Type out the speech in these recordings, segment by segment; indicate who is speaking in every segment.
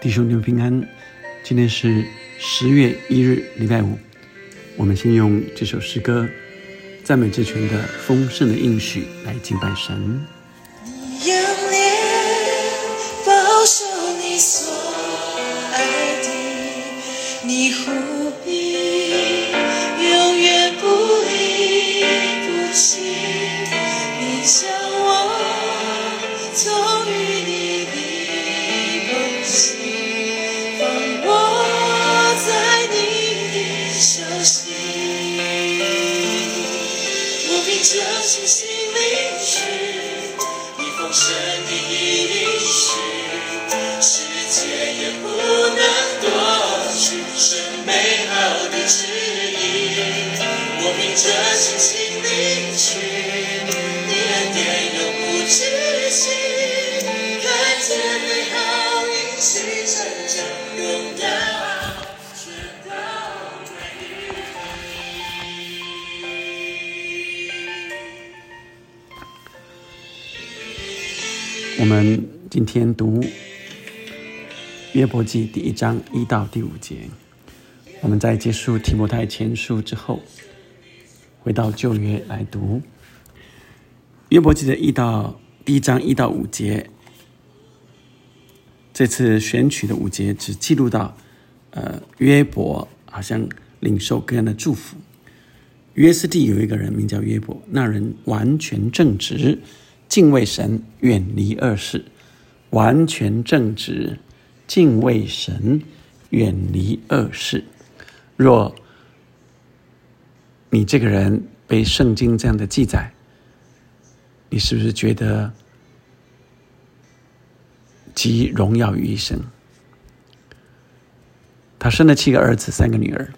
Speaker 1: 弟兄们平安，今天是十月一日，礼拜五。我们先用这首诗歌《赞美之泉》的丰盛的应许来敬拜神。
Speaker 2: 仰脸保守你所爱的，你护我
Speaker 1: 们今天读约伯记第一章一到第五节。我们在结束提摩太前书之后，回到旧约来读约伯记的一到第一章一到五节。这次选取的五节只记录到，呃，约伯好像领受各样的祝福。约斯地有一个人名叫约伯，那人完全正直，敬畏神，远离恶事。完全正直，敬畏神，远离恶事。若你这个人被圣经这样的记载，你是不是觉得集荣耀于一身？他生了七个儿子，三个女儿。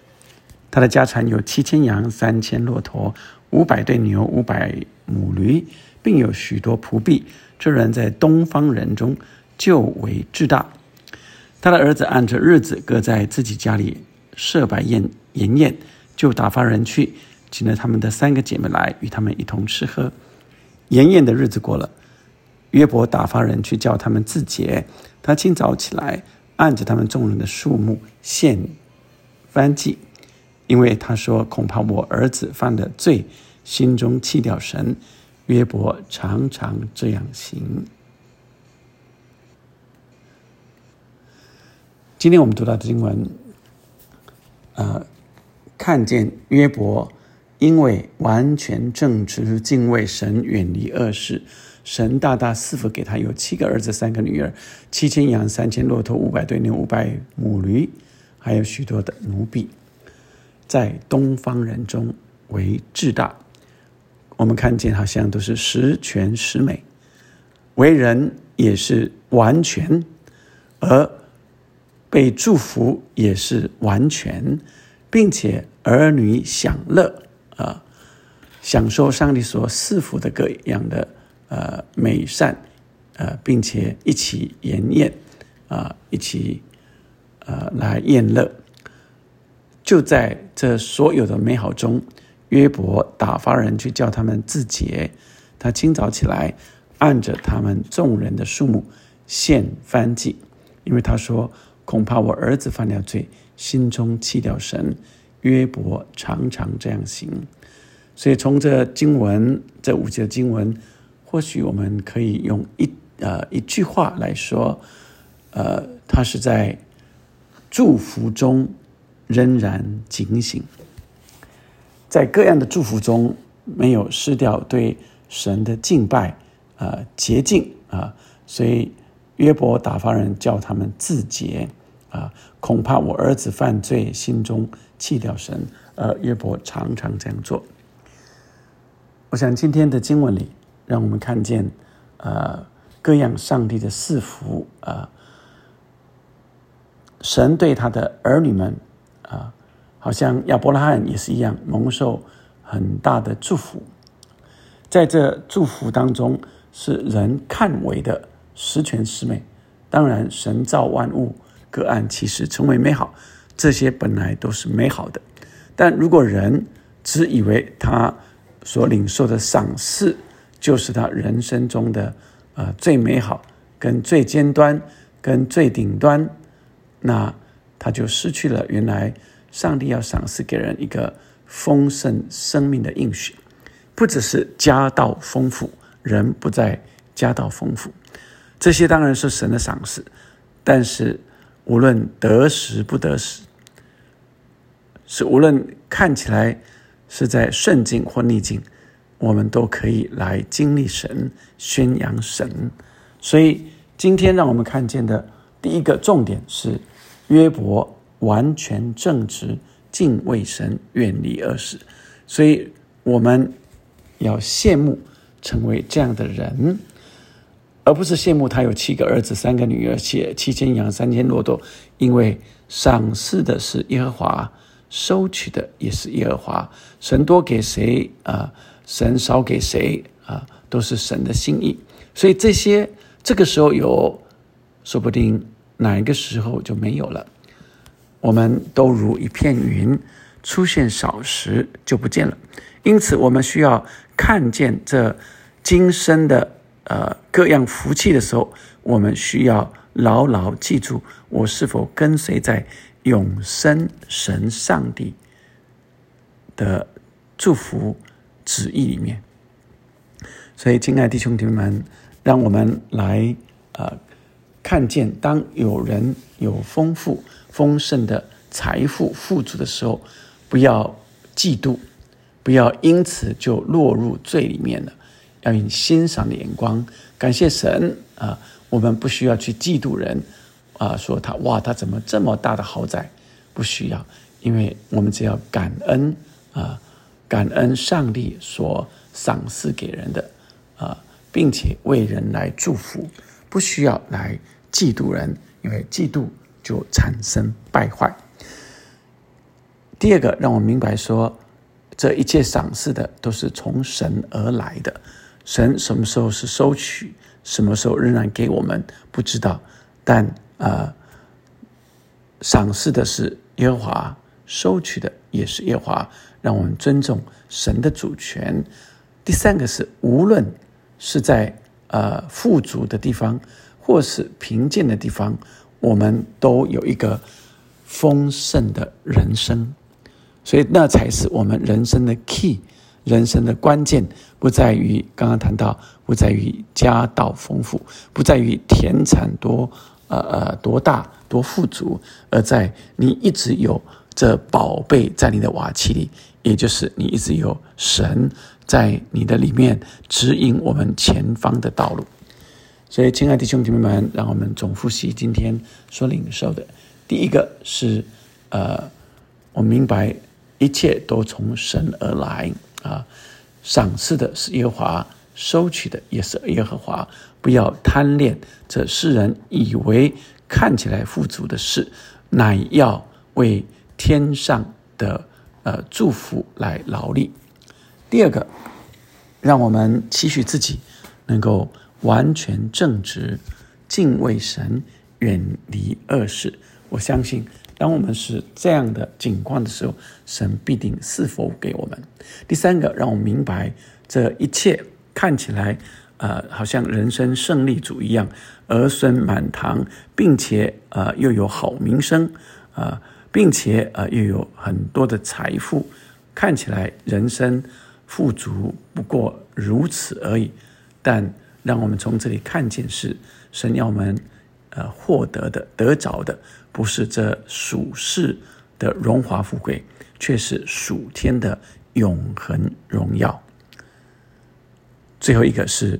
Speaker 1: 他的家产有七千羊、三千骆驼、五百对牛、五百母驴，并有许多仆婢。这人在东方人中就为至大。他的儿子按着日子各在自己家里设摆宴筵宴，就打发人去请了他们的三个姐妹来，与他们一同吃喝。筵宴的日子过了，约伯打发人去叫他们自洁。他清早起来，按着他们众人的数目献燔祭。因为他说：“恐怕我儿子犯了罪，心中弃掉神。”约伯常常这样行。今天我们读到的经文，呃，看见约伯因为完全正直、敬畏神、远离恶事，神大大赐福给他，有七个儿子、三个女儿，七千羊、三千骆驼、五百对牛、五百母驴，还有许多的奴婢。在东方人中为至大，我们看见好像都是十全十美，为人也是完全，而被祝福也是完全，并且儿女享乐啊，享受上帝所赐福的各样的呃美善，呃，并且一起筵宴啊，一起呃来宴乐。就在这所有的美好中，约伯打发人去叫他们自洁。他清早起来，按着他们众人的数目献燔祭，因为他说：“恐怕我儿子犯了罪，心中弃掉神。”约伯常常这样行。所以从这经文这五节经文，或许我们可以用一呃一句话来说，呃，他是在祝福中。仍然警醒，在各样的祝福中，没有失掉对神的敬拜，呃，洁净啊，所以约伯打发人叫他们自洁啊，恐怕我儿子犯罪，心中弃掉神，而约伯常常这样做。我想今天的经文里，让我们看见，呃，各样上帝的赐福啊，神对他的儿女们。啊，好像亚伯拉罕也是一样，蒙受很大的祝福。在这祝福当中，是人看为的十全十美。当然，神造万物，各按其实成为美好，这些本来都是美好的。但如果人只以为他所领受的赏赐就是他人生中的呃最美好、跟最尖端、跟最顶端那他就失去了原来上帝要赏赐给人一个丰盛生命的应许，不只是家道丰富，人不再家道丰富，这些当然是神的赏赐，但是无论得时不得时，是无论看起来是在顺境或逆境，我们都可以来经历神、宣扬神。所以今天让我们看见的第一个重点是约伯完全正直、敬畏神、远离恶事。所以我们要羡慕成为这样的人，而不是羡慕他有七个儿子、三个女儿、且七千羊、三千骆驼，因为赏赐的是耶和华。收取的也是耶和华，神多给谁啊？神少给谁啊？都是神的心意。所以这些这个时候有，说不定哪一个时候就没有了。我们都如一片云，出现少时就不见了。因此，我们需要看见这今生的呃各样福气的时候，我们需要牢牢记住我是否跟随在。永生神上帝的祝福旨意里面，所以，亲爱的弟兄姐妹们，让我们来呃看见，当有人有丰富丰盛的财富富足的时候，不要嫉妒，不要因此就落入罪里面了，要用欣赏的眼光感谢神啊！我们不需要去嫉妒人。啊，说他哇，他怎么这么大的豪宅？不需要，因为我们只要感恩啊，感恩上帝所赏赐给人的啊，并且为人来祝福，不需要来嫉妒人，因为嫉妒就产生败坏。第二个，让我明白说，这一切赏赐的都是从神而来的，神什么时候是收取，什么时候仍然给我们，不知道，但。啊，赏赐的是耶和华，收取的也是耶和华，让我们尊重神的主权。第三个是，无论是在呃富足的地方，或是贫贱的地方，我们都有一个丰盛的人生。所以，那才是我们人生的 key，人生的关键，不在于刚刚谈到，不在于家道丰富，不在于田产多。呃呃，多大多富足，而在你一直有这宝贝在你的瓦器里，也就是你一直有神在你的里面指引我们前方的道路。所以，亲爱的弟兄姐妹们，让我们总复习今天所领受的。第一个是，呃，我明白一切都从神而来啊，赏赐的是耶和华。收取的也是耶和华，不要贪恋这世人以为看起来富足的事，乃要为天上的呃祝福来劳力。第二个，让我们期许自己能够完全正直，敬畏神，远离恶事。我相信，当我们是这样的境况的时候，神必定是否给我们。第三个，让我们明白这一切。看起来，呃，好像人生胜利组一样，儿孙满堂，并且呃又有好名声，啊，并且呃又有很多的财富，看起来人生富足不过如此而已。但让我们从这里看见，是神要我们呃获得的、得着的，不是这属世的荣华富贵，却是属天的永恒荣耀。最后一个是，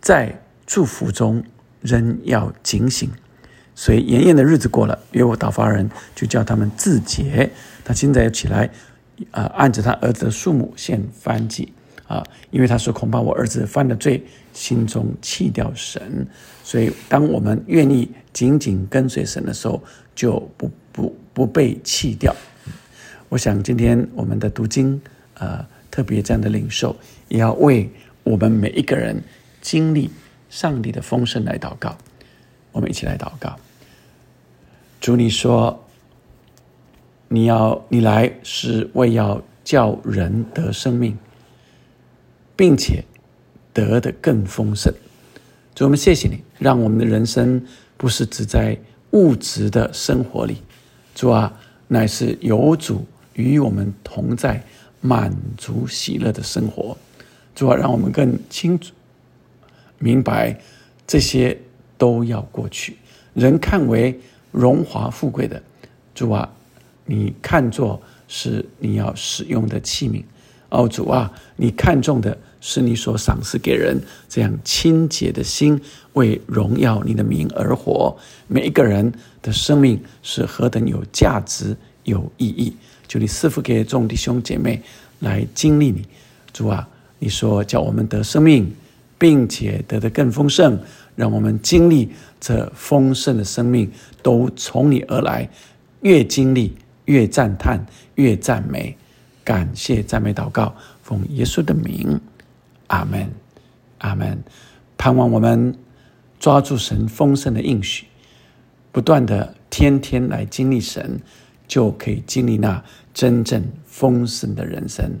Speaker 1: 在祝福中仍要警醒，所以炎炎的日子过了，约我打发人就叫他们自洁。他现在要起来，啊，按着他儿子的数目献燔祭啊，因为他说恐怕我儿子犯了罪，心中弃掉神。所以当我们愿意紧紧跟随神的时候，就不不不被弃掉。我想今天我们的读经，呃，特别这样的领受，也要为。我们每一个人经历上帝的丰盛来祷告，我们一起来祷告。主，你说你要你来是为要叫人得生命，并且得的更丰盛。主，我们谢谢你，让我们的人生不是只在物质的生活里，主啊，乃是有主与我们同在，满足喜乐的生活。主啊，让我们更清楚明白，这些都要过去。人看为荣华富贵的，主啊，你看作是你要使用的器皿。哦，主啊，你看重的是你所赏赐给人这样清洁的心，为荣耀你的名而活。每一个人的生命是何等有价值、有意义！求你赐福给众弟兄姐妹来经历你，主啊，你说叫我们得生命，并且得的更丰盛，让我们经历这丰盛的生命都从你而来，越经历越赞叹，越赞美。感谢赞美祷告，奉耶稣的名，阿门，阿门。盼望我们抓住神丰盛的应许，不断的天天来经历神，就可以经历那真正丰盛的人生。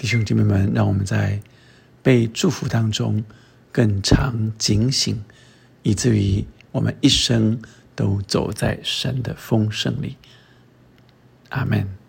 Speaker 1: 弟兄姐妹们，让我们在被祝福当中更常警醒，以至于我们一生都走在神的丰盛里。阿门。